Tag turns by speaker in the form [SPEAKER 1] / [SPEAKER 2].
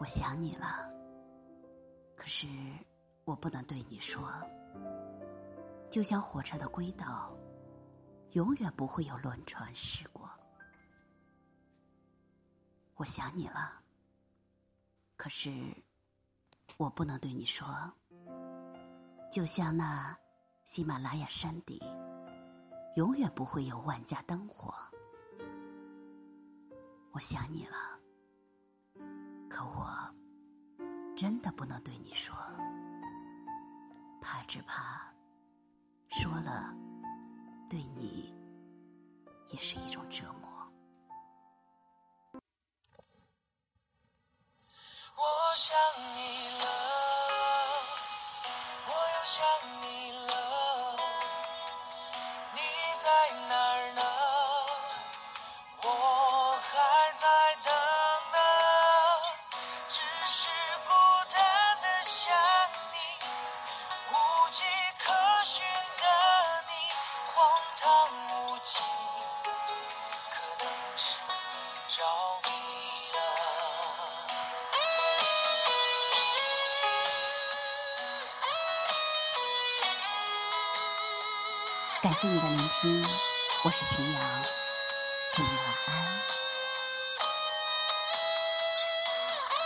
[SPEAKER 1] 我想你了，可是我不能对你说，就像火车的轨道，永远不会有轮船驶过。我想你了，可是我不能对你说，就像那喜马拉雅山顶，永远不会有万家灯火。我想你了。可我真的不能对你说，怕只怕说了，对你也是一种折磨。
[SPEAKER 2] 我想你了，我又想你
[SPEAKER 1] 感谢你的聆听，我是秦瑶，祝你晚安。